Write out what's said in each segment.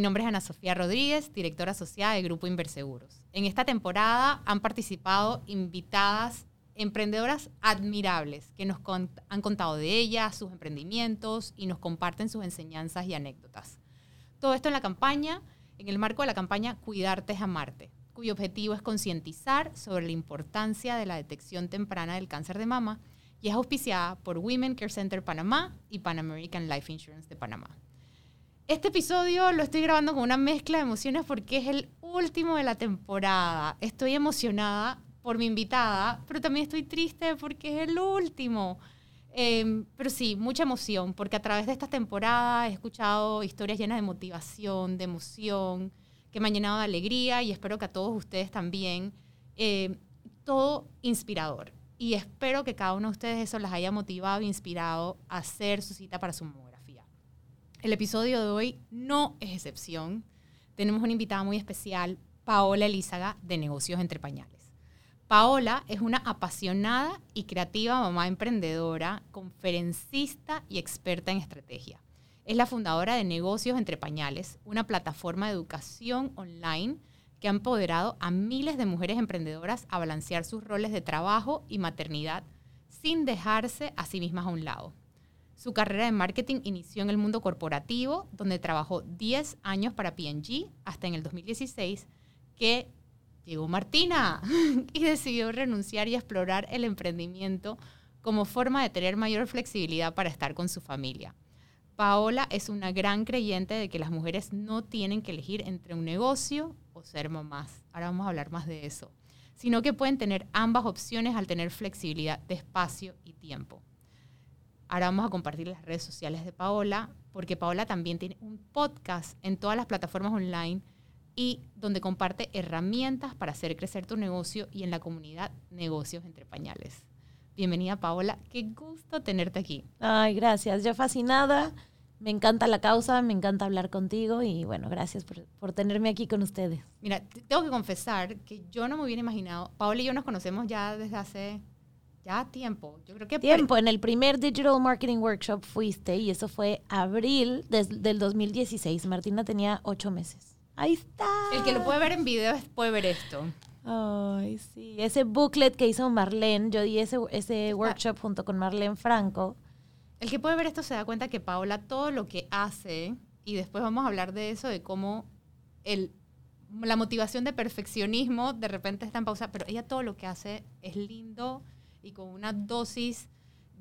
Mi nombre es Ana Sofía Rodríguez, directora asociada de Grupo Inverseguros. En esta temporada han participado invitadas emprendedoras admirables que nos han contado de ellas, sus emprendimientos y nos comparten sus enseñanzas y anécdotas. Todo esto en la campaña, en el marco de la campaña Cuidarte es Amarte, cuyo objetivo es concientizar sobre la importancia de la detección temprana del cáncer de mama y es auspiciada por Women Care Center Panamá y Pan American Life Insurance de Panamá. Este episodio lo estoy grabando con una mezcla de emociones porque es el último de la temporada. Estoy emocionada por mi invitada, pero también estoy triste porque es el último. Em, pero sí, mucha emoción, porque a través de esta temporada he escuchado historias llenas de motivación, de emoción, que me han llenado de alegría y espero que a todos ustedes también. Em, todo inspirador. Y espero que cada uno de ustedes eso les haya motivado e inspirado a hacer su cita para su amor. El episodio de hoy no es excepción. Tenemos una invitada muy especial, Paola Elízaga, de Negocios Entre Pañales. Paola es una apasionada y creativa mamá emprendedora, conferencista y experta en estrategia. Es la fundadora de Negocios Entre Pañales, una plataforma de educación online que ha empoderado a miles de mujeres emprendedoras a balancear sus roles de trabajo y maternidad sin dejarse a sí mismas a un lado. Su carrera de marketing inició en el mundo corporativo, donde trabajó 10 años para P&G hasta en el 2016 que llegó Martina y decidió renunciar y explorar el emprendimiento como forma de tener mayor flexibilidad para estar con su familia. Paola es una gran creyente de que las mujeres no tienen que elegir entre un negocio o ser mamás. Ahora vamos a hablar más de eso. Sino que pueden tener ambas opciones al tener flexibilidad de espacio y tiempo. Ahora vamos a compartir las redes sociales de Paola, porque Paola también tiene un podcast en todas las plataformas online y donde comparte herramientas para hacer crecer tu negocio y en la comunidad Negocios entre Pañales. Bienvenida Paola, qué gusto tenerte aquí. Ay, gracias, yo fascinada, me encanta la causa, me encanta hablar contigo y bueno, gracias por, por tenerme aquí con ustedes. Mira, tengo que confesar que yo no me hubiera imaginado, Paola y yo nos conocemos ya desde hace ya tiempo. Yo creo que tiempo. En el primer Digital Marketing Workshop fuiste y eso fue abril del 2016. Martina tenía ocho meses. Ahí está. El que lo puede ver en video puede ver esto. Ay, sí. Ese booklet que hizo Marlene, yo di ese, ese workshop junto con Marlene Franco. El que puede ver esto se da cuenta que Paola todo lo que hace, y después vamos a hablar de eso, de cómo el, la motivación de perfeccionismo de repente está en pausa, pero ella todo lo que hace es lindo, y con una dosis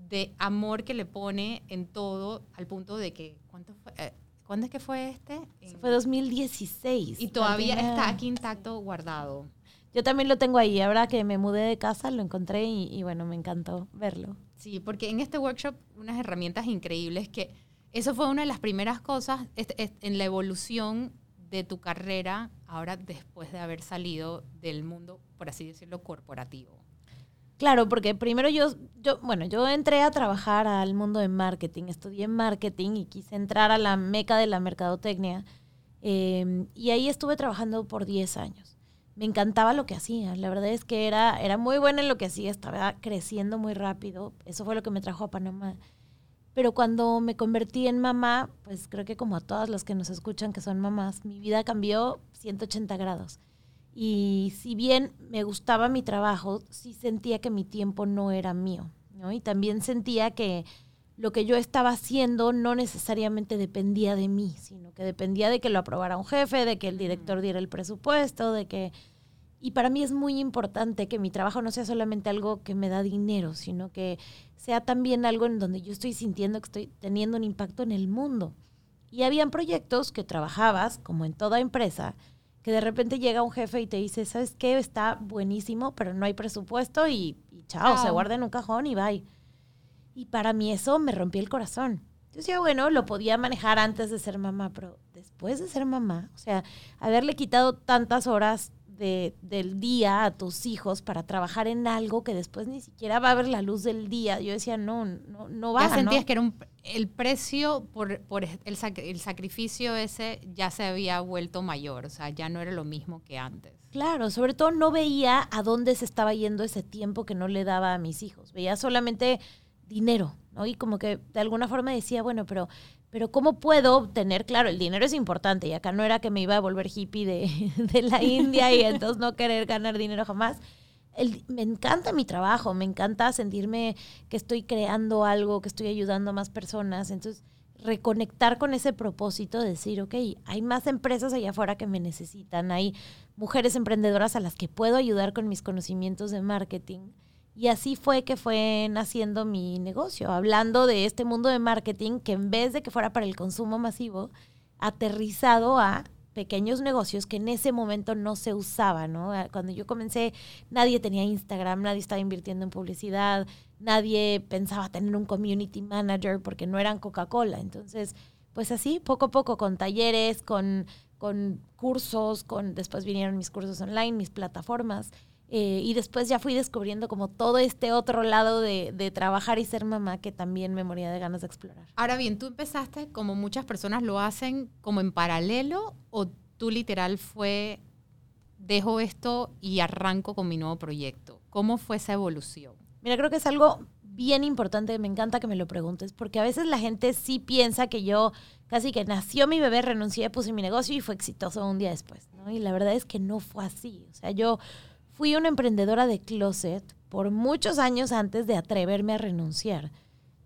de amor que le pone en todo al punto de que, ¿cuánto fue? Eh, ¿Cuándo es que fue este? fue 2016. Y todavía está aquí intacto, guardado. Yo también lo tengo ahí. Ahora que me mudé de casa, lo encontré y, bueno, me encantó verlo. Sí, porque en este workshop unas herramientas increíbles que eso fue una de las primeras cosas en la evolución de tu carrera ahora después de haber salido del mundo, por así decirlo, corporativo. Claro, porque primero yo, yo, bueno, yo entré a trabajar al mundo de marketing, estudié marketing y quise entrar a la meca de la mercadotecnia. Em, y ahí estuve trabajando por 10 años. Me encantaba lo que hacía. La verdad es que era, era muy buena en lo que hacía, estaba creciendo muy rápido. Eso fue lo que me trajo a Panamá. Pero cuando me convertí en mamá, pues creo que como a todas las que nos escuchan que son mamás, mi vida cambió 180 grados. Y si bien me gustaba mi trabajo, sí sentía que mi tiempo no era mío, ¿no? Y también sentía que lo que yo estaba haciendo no necesariamente dependía de mí, sino que dependía de que lo aprobara un jefe, de que el director diera el presupuesto, de que... Y para mí es muy importante que mi trabajo no sea solamente algo que me da dinero, sino que sea también algo en donde yo estoy sintiendo que estoy teniendo un impacto en el mundo. Y habían proyectos que trabajabas, como en toda empresa, que de repente llega un jefe y te dice, ¿sabes qué? Está buenísimo, pero no hay presupuesto y, chao, se guarda en un cajón y bye. Y para mí eso me rompió el corazón. Yo decía, bueno, lo podía manejar antes de ser mamá, pero después de ser mamá, o sea, haberle quitado tantas horas del día a tus hijos para trabajar en algo que después ni siquiera va a ver la luz del día. Yo decía, no, no, no va. Ya sentías que era un, el precio por, por el, el, sacrificio ese ya se había vuelto mayor, o sea, ya no era lo mismo que antes. Claro, sobre todo no veía a dónde se estaba yendo ese tiempo que no le daba a mis hijos. Veía solamente dinero, ¿no? Y como que de alguna forma decía, bueno, pero, pero ¿cómo puedo obtener? Claro, el dinero es importante y acá no era que me iba a volver hippie de, de la India y entonces no querer ganar dinero jamás. El, me encanta mi trabajo, me encanta sentirme que estoy creando algo, que estoy ayudando a más personas. Entonces, reconectar con ese propósito, de decir, ok, hay más empresas allá afuera que me necesitan, hay mujeres emprendedoras a las que puedo ayudar con mis conocimientos de marketing. Y así fue que fue naciendo mi negocio, hablando de este mundo de marketing que en vez de que fuera para el consumo masivo, aterrizado a pequeños negocios que en ese momento no se usaban, ¿no? Cuando yo comencé, nadie tenía Instagram, nadie estaba invirtiendo en publicidad, nadie pensaba tener un community manager porque no eran Coca-Cola. Entonces, pues así, poco a poco, con talleres, con, con cursos, con después vinieron mis cursos online, mis plataformas. Eh, y después ya fui descubriendo como todo este otro lado de, de, trabajar y ser mamá que también me moría de ganas de explorar. Ahora bien, tú empezaste como muchas personas lo hacen como en paralelo o tú literal fue, dejo esto y arranco con mi nuevo proyecto. ¿Cómo fue esa evolución? Mira, creo que es algo bien importante, me encanta que me lo preguntes, porque a veces la gente sí piensa que yo casi que nació mi bebé, renuncié, puse mi negocio y fue exitoso un día después, ¿no? Y la verdad es que no fue así. O sea, yo fui una emprendedora de closet por muchos años antes de atreverme a renunciar.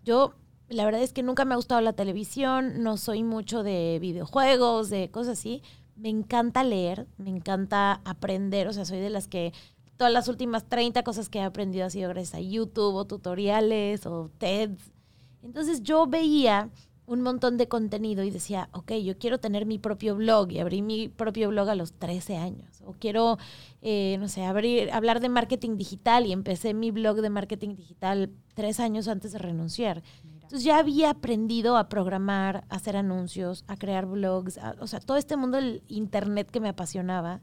Yo, la verdad es que nunca me ha gustado la televisión, no soy mucho de videojuegos, de cosas así. Me encanta leer, me encanta aprender, o sea, soy de las que todas las últimas 30 cosas que he aprendido ha sido gracias a YouTube o tutoriales o TED. Entonces yo veía un montón de contenido y decía, ok, yo quiero tener mi propio blog y abrí mi propio blog a los 13 años. O quiero, eh, no sé, abrir, hablar de marketing digital y empecé mi blog de marketing digital tres años antes de renunciar. Entonces ya había aprendido a programar, a hacer anuncios, a crear blogs, o sea, todo este mundo del Internet que me apasionaba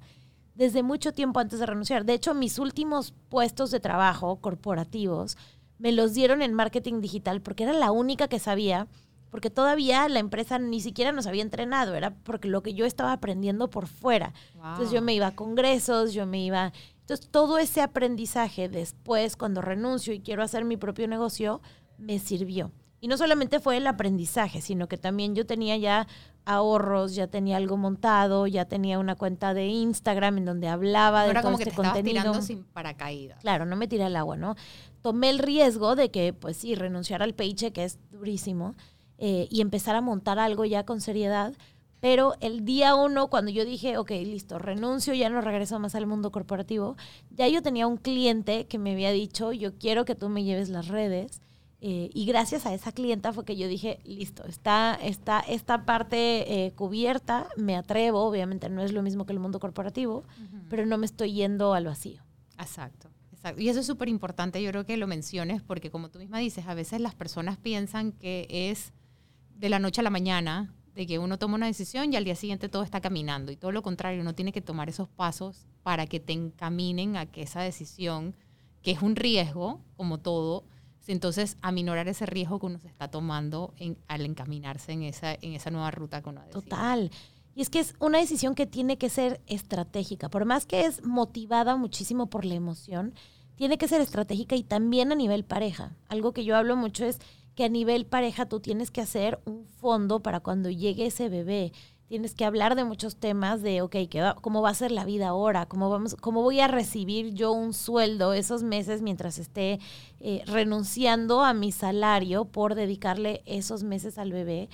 desde mucho tiempo antes de renunciar. De hecho, mis últimos puestos de trabajo corporativos me los dieron en marketing digital porque era la única que sabía porque todavía la empresa ni siquiera nos había entrenado, era porque lo que yo estaba aprendiendo por fuera. Entonces yo me iba a congresos, yo me iba... Entonces todo ese aprendizaje después, cuando renuncio y quiero hacer mi propio negocio, me sirvió. Y no solamente fue el aprendizaje, sino que también yo tenía ya ahorros, ya tenía algo montado, ya tenía una cuenta de Instagram en donde hablaba de todo como este que te contenido. tirando sin paracaídas. Claro, no me tiré al agua, ¿no? Tomé el riesgo de que, pues sí, renunciar al paycheck es durísimo, eh, y empezar a montar algo ya con seriedad. Pero el día uno, cuando yo dije, ok, listo, renuncio, ya no regreso más al mundo corporativo, ya yo tenía un cliente que me había dicho, yo quiero que tú me lleves las redes. Eh, y gracias a esa clienta fue que yo dije, listo, está, está esta parte eh, cubierta, me atrevo, obviamente no es lo mismo que el mundo corporativo, pero no me estoy yendo al vacío. Exacto. Exacto. Y eso es súper importante, yo creo que lo menciones, porque como tú misma dices, a veces las personas piensan que es de la noche a la mañana, de que uno toma una decisión y al día siguiente todo está caminando. Y todo lo contrario, uno tiene que tomar esos pasos para que te encaminen a que esa decisión, que es un riesgo, como todo, entonces aminorar ese riesgo que uno se está tomando al encaminarse en esa, en esa nueva ruta que uno ha Total. Y es que es una decisión que tiene que ser estratégica. Por más que es motivada muchísimo por la emoción, tiene que ser estratégica y también a nivel pareja. Algo que yo hablo mucho es que a nivel pareja tú tienes que hacer un fondo para cuando llegue ese bebé. Tienes que hablar de muchos temas de, ok, ¿cómo va a ser la vida ahora? ¿Cómo, vamos, ¿Cómo voy a recibir yo un sueldo esos meses mientras esté eh, renunciando a mi salario por dedicarle esos meses al bebé?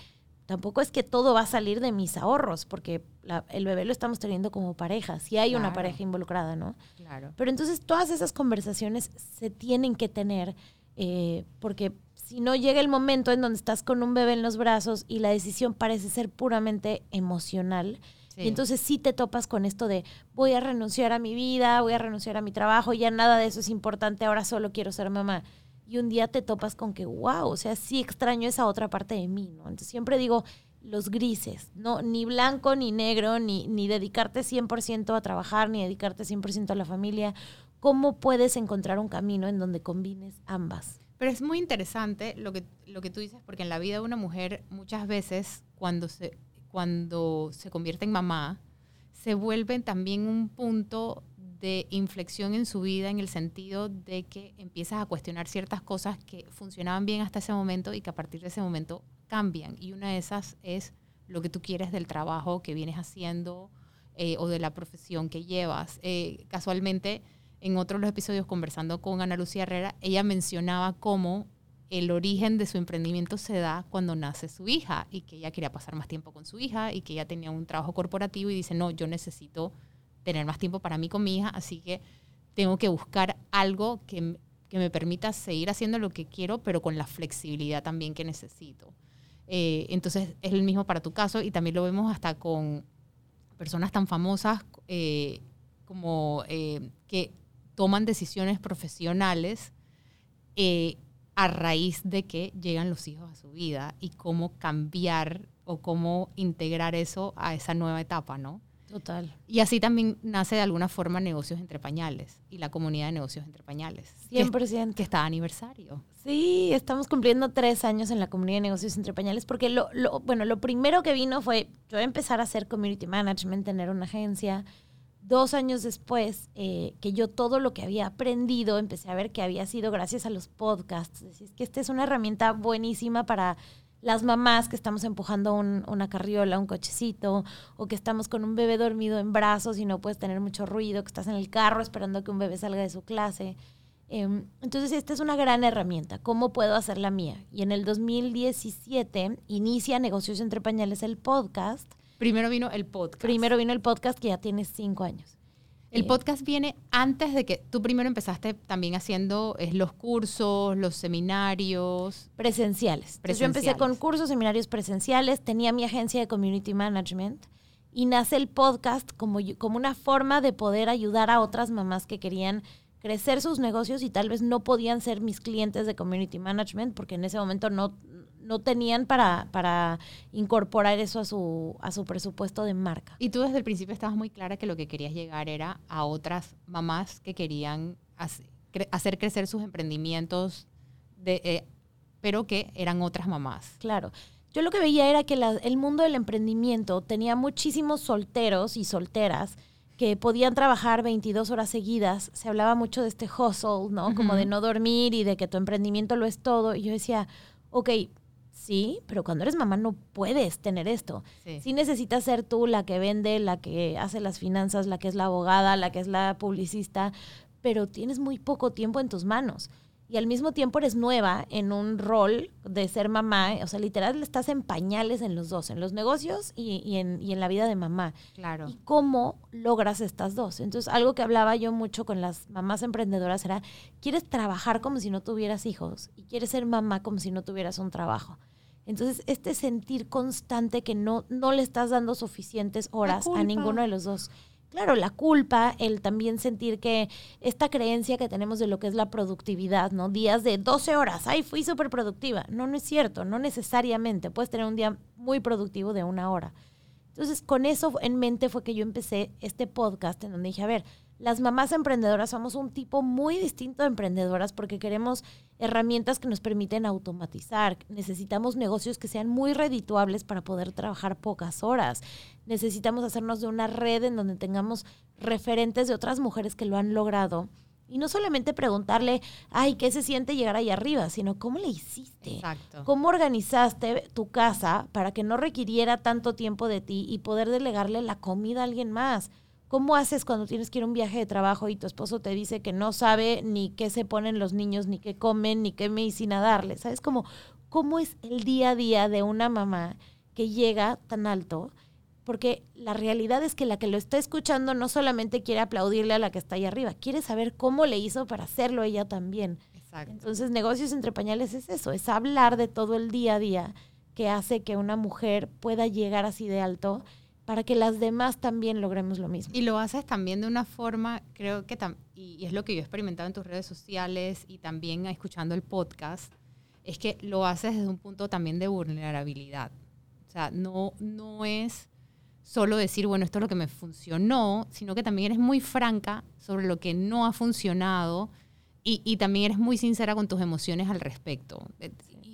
Tampoco es que todo va a salir de mis ahorros, porque el bebé lo estamos teniendo como pareja, si hay una pareja involucrada, ¿no? Claro. Pero entonces todas esas conversaciones se tienen que tener, eh, porque si no llega el momento en donde estás con un bebé en los brazos y la decisión parece ser puramente emocional, y entonces sí te topas con esto de voy a renunciar a mi vida, voy a renunciar a mi trabajo, ya nada de eso es importante, ahora solo quiero ser mamá. Y un día te topas con que, wow, o sea, sí extraño esa otra parte de mí, ¿no? Entonces siempre digo los grises, no ni blanco ni negro, ni, ni dedicarte 100% a trabajar, ni dedicarte 100% a la familia. ¿Cómo puedes encontrar un camino en donde combines ambas? Pero es muy interesante lo que, lo que tú dices, porque en la vida de una mujer muchas veces cuando se, cuando se convierte en mamá, se vuelve también un punto de inflexión en su vida en el sentido de que empiezas a cuestionar ciertas cosas que funcionaban bien hasta ese momento y que a partir de ese momento cambian. Y una de esas es lo que tú quieres del trabajo que vienes haciendo eh, o de la profesión que llevas. Eh, casualmente, en otro de los episodios conversando con Ana Lucía Herrera, ella mencionaba cómo el origen de su emprendimiento se da cuando nace su hija y que ella quería pasar más tiempo con su hija y que ella tenía un trabajo corporativo y dice, no, yo necesito tener más tiempo para mí con mi hija, así que tengo que buscar algo que, que me permita seguir haciendo lo que quiero, pero con la flexibilidad también que necesito. Eh, entonces es el mismo para tu caso y también lo vemos hasta con personas tan famosas eh, como eh, que toman decisiones profesionales a raíz de que llegan los hijos a su vida y cómo cambiar o cómo integrar eso a esa nueva etapa, ¿no? Total. Y así también nace de alguna forma Negocios Entre Pañales y la comunidad de Negocios Entre Pañales. 100%. Que, que está aniversario. Sí, estamos cumpliendo tres años en la comunidad de Negocios Entre Pañales porque lo, lo, bueno, lo primero que vino fue yo empezar a hacer community management, tener una agencia. Dos años después, eh, que yo todo lo que había aprendido, empecé a ver que había sido gracias a los podcasts. Es que esta es una herramienta buenísima para las mamás que estamos empujando una carriola, un cochecito, o que estamos con un bebé dormido en brazos y no puedes tener mucho ruido, que estás en el carro esperando que un bebé salga de su clase. Em, entonces, esta es una gran herramienta. ¿Cómo puedo hacer la mía? Y en el 2017 inicia Negocios entre Pañales el podcast. Primero vino el podcast. Primero vino el podcast que ya tiene cinco años. El podcast viene antes de que tú primero empezaste también haciendo los cursos, los seminarios. Presenciales. yo empecé con cursos, seminarios presenciales, tenía mi agencia de community management y nace el podcast como, como una forma de poder ayudar a otras mamás que querían crecer sus negocios y tal vez no podían ser mis clientes de community management porque en ese momento no, no tenían para, para incorporar eso a su, a su presupuesto de marca. Y tú desde el principio estabas muy clara que lo que querías llegar era a otras mamás que querían hacer crecer sus emprendimientos, de, eh, pero que eran otras mamás. Claro. Yo lo que veía era que el mundo del emprendimiento tenía muchísimos solteros y solteras que podían trabajar 22 horas seguidas. Se hablaba mucho de este hustle, ¿no? Como de no dormir y de que tu emprendimiento lo es todo. Y yo decía, ok, Sí, pero cuando eres mamá no puedes tener esto. Sí. necesitas ser tú la que vende, la que hace las finanzas, la que es la abogada, la que es la publicista, pero tienes muy poco tiempo en tus manos. Y al mismo tiempo eres nueva en un rol de ser mamá, o sea, literal estás en pañales en los dos, en los negocios y, en, y en la vida de mamá. Claro. ¿Y cómo logras estas dos? Entonces, algo que hablaba yo mucho con las mamás emprendedoras era, quieres trabajar como si no tuvieras hijos y quieres ser mamá como si no tuvieras un trabajo. Entonces, este sentir constante que no, no le estás dando suficientes horas a ninguno de los dos. Claro, la culpa, el también sentir que esta creencia que tenemos de lo que es la productividad, ¿no? Días de 12 horas, ay, fui súper productiva. No, no es cierto, no necesariamente. Puedes tener un día muy productivo de una hora. Entonces, con eso en mente fue que yo empecé este podcast en donde dije, a ver, las mamás emprendedoras somos un tipo muy distinto de emprendedoras porque queremos herramientas que nos permiten automatizar. Necesitamos negocios que sean muy redituables para poder trabajar pocas horas. Necesitamos hacernos de una red en donde tengamos referentes de otras mujeres que lo han logrado. Y no solamente preguntarle, ay, ¿qué se siente llegar ahí arriba? Sino, ¿cómo le hiciste? Exacto. ¿Cómo organizaste tu casa para que no requiriera tanto tiempo de ti y poder delegarle la comida a alguien más? ¿Cómo haces cuando tienes que ir a un viaje de trabajo y tu esposo te dice que no sabe ni qué se ponen los niños, ni qué comen, ni qué medicina darles? ¿Sabes cómo, cómo es el día a día de una mamá que llega tan alto? Porque la realidad es que la que lo está escuchando no solamente quiere aplaudirle a la que está ahí arriba, quiere saber cómo le hizo para hacerlo ella también. Exacto. Entonces, negocios entre pañales es eso, es hablar de todo el día a día que hace que una mujer pueda llegar así de alto para que las demás también logremos lo mismo. Y lo haces también de una forma, creo que, y es lo que yo he experimentado en tus redes sociales y también escuchando el podcast, es que lo haces desde un punto también de vulnerabilidad. O sea, no, no es solo decir, bueno, esto es lo que me funcionó, sino que también eres muy franca sobre lo que no ha funcionado y, y también eres muy sincera con tus emociones al respecto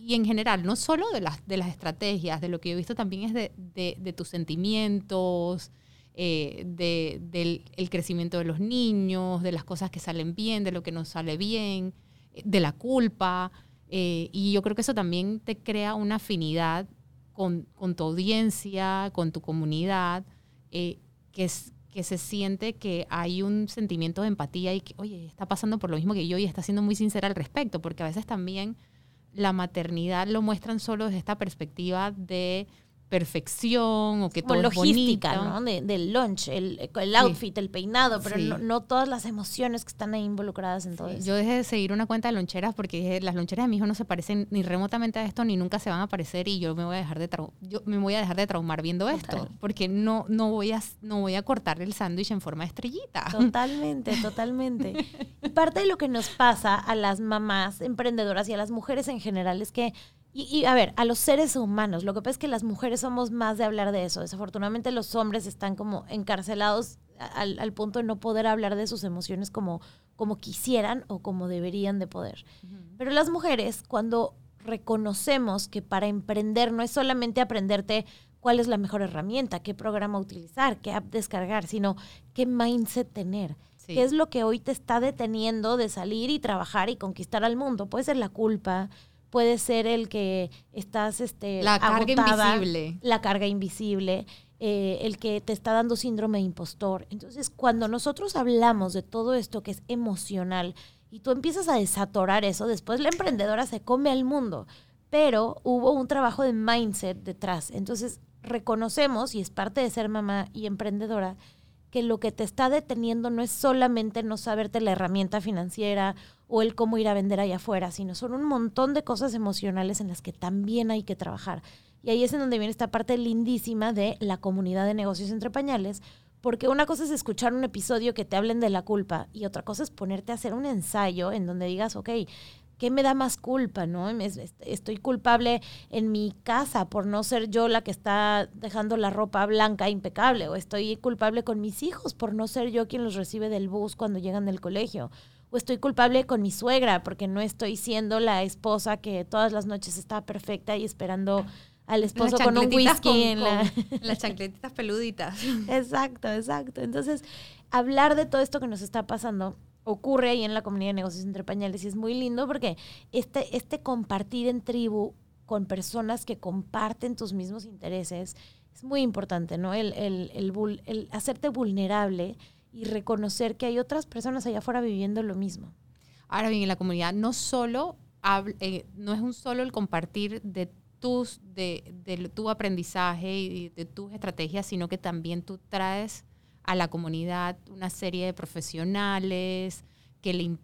y en general, no solo de las, de las estrategias, de lo que yo he visto también es de, de, tus sentimientos, eh, de, del el crecimiento de los niños, de las cosas que salen bien, de lo que no sale bien, eh, de la culpa. Eh, y yo creo que eso también te crea una afinidad con, con tu audiencia, con tu comunidad, que, es, que se siente que hay un sentimiento de empatía y que, oye, está pasando por lo mismo que yo y está siendo muy sincera al respecto, porque a veces también la maternidad lo muestran solo desde esta perspectiva de perfección o que todo logística, ¿no? del lunch, el, el outfit, el peinado, pero no, todas las emociones que están ahí involucradas en todo eso. Yo dejé de seguir una cuenta de loncheras porque las loncheras de mi hijo no se parecen ni remotamente a esto ni nunca se van a parecer y yo me voy a dejar de yo me voy a dejar de traumar viendo esto porque no no voy a no voy a cortar el sándwich en forma de estrellita. Totalmente, totalmente. y parte de lo que nos pasa a las mamás emprendedoras y a las mujeres en general es que y, a ver, a los seres humanos, lo que pasa es que las mujeres somos más de hablar de eso. Desafortunadamente los hombres están como encarcelados al, punto de no poder hablar de sus emociones como, como quisieran o como deberían de poder. Pero las mujeres, cuando reconocemos que para emprender no es solamente aprenderte cuál es la mejor herramienta, qué programa utilizar, qué app descargar, sino qué mindset tener. ¿Qué es lo que hoy te está deteniendo de salir y trabajar y conquistar al mundo? Puede ser la culpa, puede ser el que estás este, la carga invisible. La carga invisible. Eh, el que te está dando síndrome de impostor. Entonces, cuando nosotros hablamos de todo esto que es emocional y tú empiezas a desatorar eso, después la emprendedora se come al mundo. Pero hubo un trabajo de mindset detrás. Entonces, reconocemos, y es parte de ser mamá y emprendedora, que lo que te está deteniendo no es solamente no saberte la herramienta financiera o el cómo ir a vender allá afuera, sino son un montón de cosas emocionales en las que también hay que trabajar. Y ahí es en donde viene esta parte lindísima de la comunidad de negocios entre pañales, porque una cosa es escuchar un episodio que te hablen de la culpa y otra cosa es ponerte a hacer un ensayo en donde digas, ok, ¿qué me da más culpa, no? Estoy culpable en mi casa por no ser yo la que está dejando la ropa blanca impecable, o estoy culpable con mis hijos por no ser yo quien los recibe del bus cuando llegan del colegio, o estoy culpable con mi suegra porque no estoy siendo la esposa que todas las noches está perfecta y esperando al esposo con un whisky en la... las chancletitas peluditas. Exacto, exacto. Entonces, hablar de todo esto que nos está pasando ocurre ahí en la comunidad de negocios entre pañales y es muy lindo porque este, este compartir en tribu con personas que comparten tus mismos intereses es muy importante, ¿no? El, el, el, hacerte vulnerable y reconocer que hay otras personas allá afuera viviendo lo mismo. Ahora bien, en la comunidad no solo eh, no es un solo el compartir de tus de, de tu aprendizaje y de tus estrategias, sino que también tú traes a la comunidad una serie de profesionales que, le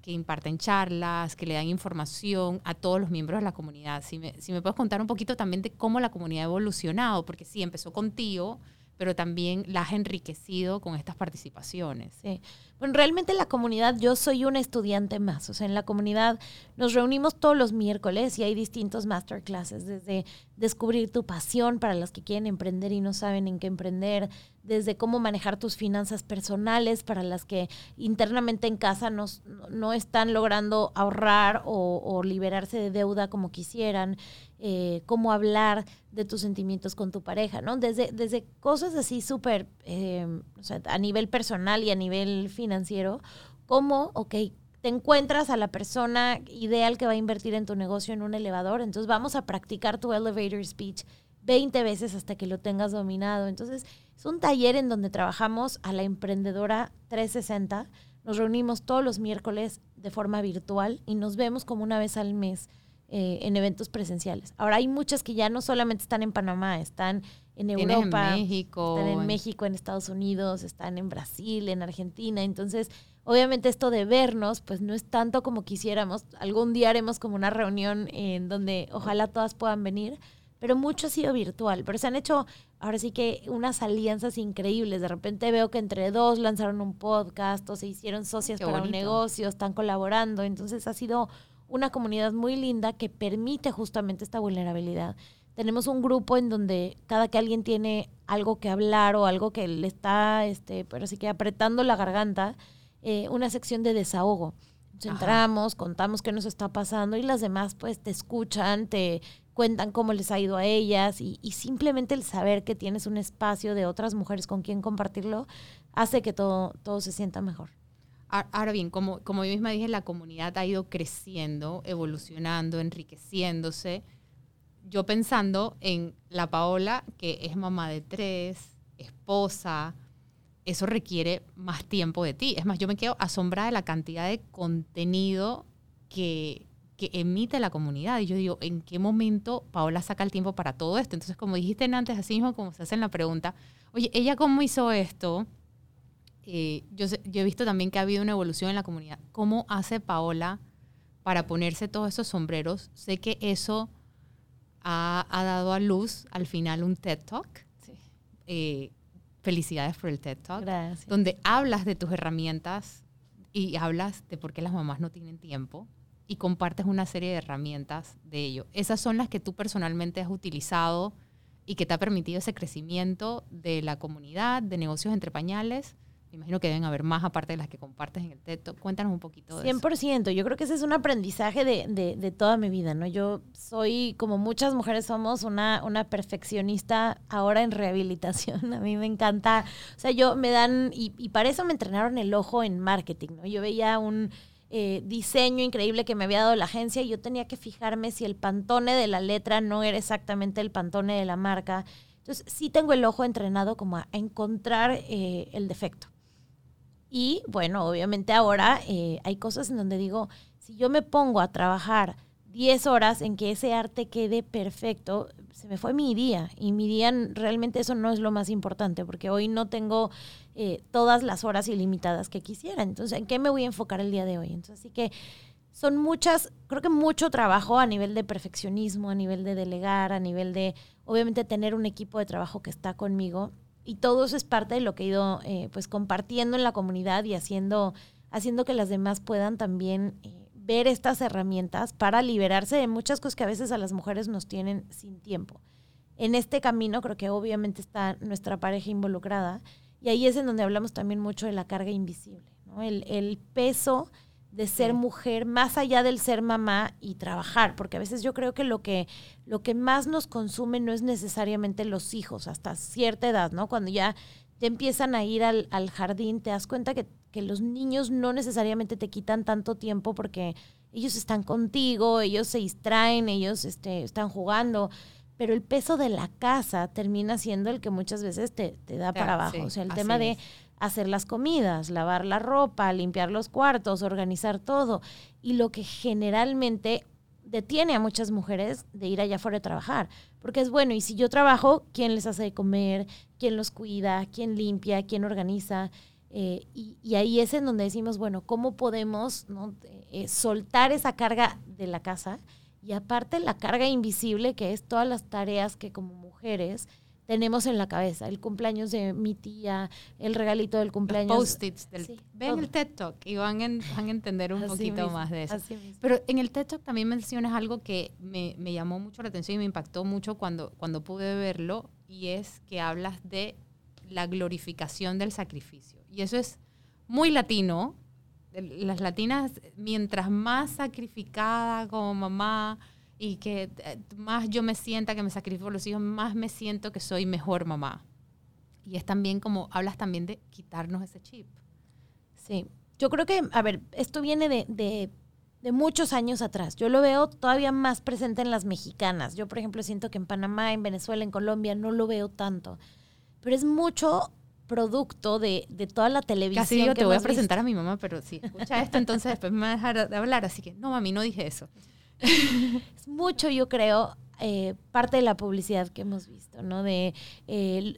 que imparten charlas, que le dan información a todos los miembros de la comunidad. Si me, si me puedes contar un poquito también de cómo la comunidad ha evolucionado, porque sí, empezó contigo, pero también la has enriquecido con estas participaciones. Sí. Bueno, realmente la comunidad, yo soy una estudiante más. O sea, en la comunidad nos reunimos todos los miércoles y hay distintos masterclasses, desde descubrir tu pasión para los que quieren emprender y no saben en qué emprender, desde cómo manejar tus finanzas personales para las que internamente en casa no, no están logrando ahorrar o, liberarse de deuda como quisieran, eh, cómo hablar de tus sentimientos con tu pareja, ¿no? Desde, desde cosas así súper, eh, a nivel personal y a nivel financiero, como, ok, te encuentras a la persona ideal que va a invertir en tu negocio en un elevador, entonces vamos a practicar tu elevator speech 20 veces hasta que lo tengas dominado. Entonces, es un taller en donde trabajamos a la emprendedora 360. Nos reunimos todos los miércoles de forma virtual y nos vemos como una vez al mes eh, en eventos presenciales. Ahora hay muchas que ya no solamente están en Panamá, están en Europa, en México, están en México, en Estados Unidos, están en Brasil, en Argentina. Entonces, obviamente esto de vernos, pues no es tanto como quisiéramos. Algún día haremos como una reunión en donde ojalá todas puedan venir pero mucho ha sido virtual. Pero se han hecho ahora sí que unas alianzas increíbles. De repente veo que entre dos lanzaron un podcast o se hicieron socias para un negocio, están colaborando. Entonces ha sido una comunidad muy linda que permite justamente esta vulnerabilidad. Tenemos un grupo en donde cada que alguien tiene algo que hablar o algo que le está, este, pero sí que apretando la garganta, eh, una sección de desahogo entramos, contamos qué nos está pasando y las demás pues te escuchan, te, cuentan cómo les ha ido a ellas y, simplemente el saber que tienes un espacio de otras mujeres con quien compartirlo hace que todo, todo se sienta mejor. Ahora bien, como, como yo misma dije, la comunidad ha ido creciendo, evolucionando, enriqueciéndose. Yo pensando en la Paola, que es mamá de tres, esposa, eso requiere más tiempo de ti. Es más, yo me quedo asombrada de la cantidad de contenido que, que emite la comunidad. Y yo digo, ¿en qué momento Paola saca el tiempo para todo esto? Entonces, como dijiste antes, así mismo como se hace en la pregunta, oye, ¿ella cómo hizo esto? Eh, yo, he visto también que ha habido una evolución en la comunidad. ¿Cómo hace Paola para ponerse todos esos sombreros? Sé que eso ha, dado a luz al final un TED Talk. Eh, felicidades por el TED Talk. Gracias. Donde hablas de tus herramientas y hablas de por qué las mamás no tienen tiempo y compartes una serie de herramientas de ello. Esas son las que tú personalmente has utilizado y que te ha permitido ese crecimiento de la comunidad, de negocios entre pañales imagino que deben haber más aparte de las que compartes en el TED Cuéntanos un poquito de 100%. Yo creo que ese es un aprendizaje de, de, toda mi vida, ¿no? Yo soy, como muchas mujeres somos, una, una perfeccionista ahora en rehabilitación. A mí me encanta, o sea, yo me dan, y, y para eso me entrenaron el ojo en marketing, ¿no? Yo veía un eh, diseño increíble que me había dado la agencia y yo tenía que fijarme si el pantone de la letra no era exactamente el pantone de la marca. Entonces, sí tengo el ojo entrenado como a encontrar eh, el defecto. Y bueno, obviamente ahora eh, hay cosas en donde digo, si yo me pongo a trabajar 10 horas en que ese arte quede perfecto, se me fue mi día. Y mi día realmente eso no es lo más importante, porque hoy no tengo eh, todas las horas ilimitadas que quisiera. Entonces, ¿en qué me voy a enfocar el día de hoy? Entonces, así que son muchas, creo que mucho trabajo a nivel de perfeccionismo, a nivel de delegar, a nivel de, obviamente, tener un equipo de trabajo que está conmigo y todo eso es parte de lo que he ido eh, pues compartiendo en la comunidad y haciendo, haciendo que las demás puedan también eh, ver estas herramientas para liberarse de muchas cosas que a veces a las mujeres nos tienen sin tiempo. En este camino creo que obviamente está nuestra pareja involucrada y ahí es en donde hablamos también mucho de la carga invisible, ¿no? el, el peso de ser mujer más allá del ser mamá y trabajar, porque a veces yo creo que lo que lo que más nos consume no es necesariamente los hijos hasta cierta edad, ¿no? Cuando ya te empiezan a ir al, jardín, te das cuenta que, los niños no necesariamente te quitan tanto tiempo porque ellos están contigo, ellos se distraen, ellos este, están jugando, pero el peso de la casa termina siendo el que muchas veces te, te da para abajo. o sea, el tema de hacer las comidas, lavar la ropa, limpiar los cuartos, organizar todo. Y lo que generalmente detiene a muchas mujeres de ir allá afuera a trabajar. Porque es bueno, y si yo trabajo, ¿quién les hace de comer? ¿Quién los cuida? ¿Quién limpia? ¿Quién organiza? Eh, y, ahí es en donde decimos, bueno, ¿cómo podemos eh, soltar esa carga de la casa? Y aparte la carga invisible, que es todas las tareas que como mujeres tenemos en la cabeza. El cumpleaños de mi tía, el regalito del cumpleaños. Post-its. ven el TED Talk y van, van a entender un poquito más de eso. Pero en el TED Talk también mencionas algo que me, me, llamó mucho la atención y me impactó mucho cuando, cuando pude verlo y es que hablas de la glorificación del sacrificio. Y eso es muy latino. Las latinas, mientras más sacrificada como mamá, y que eh, más yo me sienta que me sacrifico los hijos, más me siento que soy mejor mamá. Y es también como, hablas también de quitarnos ese chip. Sí, yo creo que, a ver, esto viene de, de, de, muchos años atrás. Yo lo veo todavía más presente en las mexicanas. Yo, por ejemplo, siento que en Panamá, en Venezuela, en Colombia, no lo veo tanto. Pero es mucho producto de, de toda la televisión. Casi yo te voy a presentar a mi mamá, pero si escucha esto, entonces después me va a dejar de hablar. Así que, no, mami, no dije eso. es mucho, yo creo, eh, parte de la publicidad que hemos visto, ¿no? De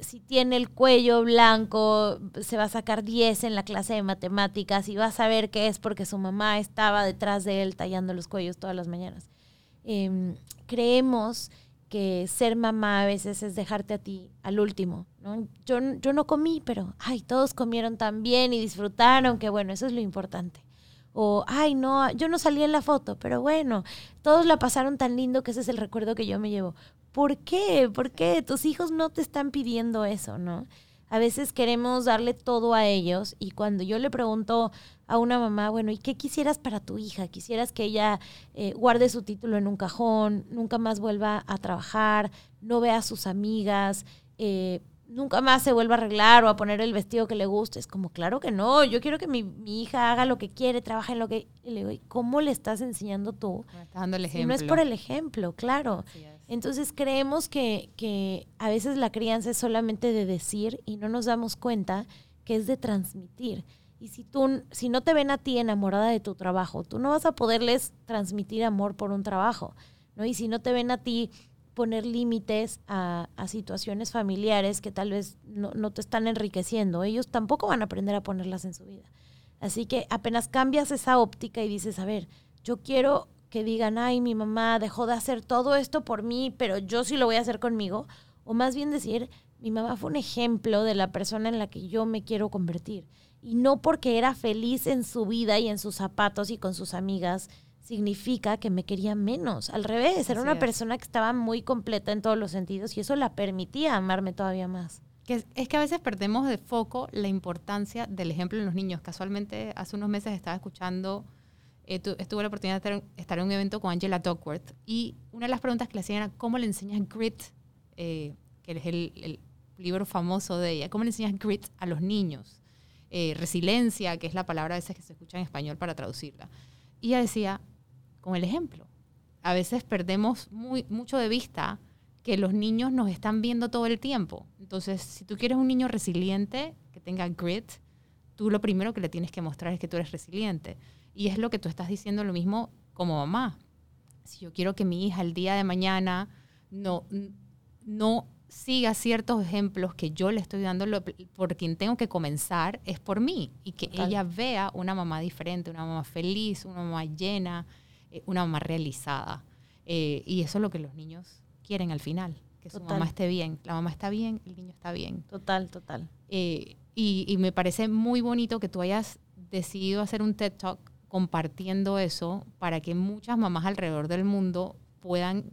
si tiene el cuello blanco, se va a sacar 10 en la clase de matemáticas y va a saber que es porque su mamá estaba detrás de él tallando los cuellos todas las mañanas. Em, creemos que ser mamá a veces es dejarte a ti al último, ¿no? Yo, yo no comí, pero, ay, todos comieron tan bien y disfrutaron, que bueno, eso es lo importante. O, ay, no, yo no salí en la foto, pero bueno, todos la pasaron tan lindo que ese es el recuerdo que yo me llevo. ¿Por qué? ¿Por qué? Tus hijos no te están pidiendo eso, ¿no? A veces queremos darle todo a ellos y cuando yo le pregunto a una mamá, bueno, ¿y qué quisieras para tu hija? ¿Quisieras que ella eh, guarde su título en un cajón, nunca más vuelva a trabajar, no vea a sus amigas, eh, nunca más se vuelva a arreglar o a poner el vestido que le guste? Es como, claro que no, yo quiero que mi, hija haga lo que quiere, trabaje en lo que... Y le digo, ¿cómo le estás enseñando tú? estás dando el ejemplo. no es por el ejemplo, claro. Entonces creemos que, que a veces la crianza es solamente de decir y no nos damos cuenta que es de transmitir. Y si tú, si no te ven a ti enamorada de tu trabajo, tú no vas a poderles transmitir amor por un trabajo, ¿no? Y si no te ven a ti poner límites a, situaciones familiares que tal vez no, no, te están enriqueciendo, ellos tampoco van a aprender a ponerlas en su vida. Así que apenas cambias esa óptica y dices, a ver, yo quiero que digan, ay, mi mamá dejó de hacer todo esto por mí, pero yo sí lo voy a hacer conmigo. O más bien decir, mi mamá fue un ejemplo de la persona en la que yo me quiero convertir y no porque era feliz en su vida y en sus zapatos y con sus amigas, significa que me quería menos. Al revés, era una persona que estaba muy completa en todos los sentidos y eso la permitía amarme todavía más. Que es, que a veces perdemos de foco la importancia del ejemplo en los niños. Casualmente, hace unos meses estaba escuchando, eh, tuve la oportunidad de estar, en un evento con Angela Duckworth y una de las preguntas que le hacían era, ¿cómo le enseñas grit? Eh, que es el, el libro famoso de ella. ¿Cómo le enseñas grit a los niños? Eh, resiliencia, que es la palabra a veces que se escucha en español para traducirla. Y ella decía, con el ejemplo, a veces perdemos muy, mucho de vista que los niños nos están viendo todo el tiempo. Entonces, si tú quieres un niño resiliente, que tenga grit, tú lo primero que le tienes que mostrar es que tú eres resiliente. Y es lo que tú estás diciendo lo mismo como mamá. Si yo quiero que mi hija el día de mañana no, no siga ciertos ejemplos que yo le estoy dando, por quien tengo que comenzar es por mí y que ella vea una mamá diferente, una mamá feliz, una mamá llena, una mamá realizada. Eh, y eso es lo que los niños quieren al final, que su mamá esté bien. La mamá está bien, el niño está bien. Total, total. Eh, y, y me parece muy bonito que tú hayas decidido hacer un TED Talk compartiendo eso para que muchas mamás alrededor del mundo puedan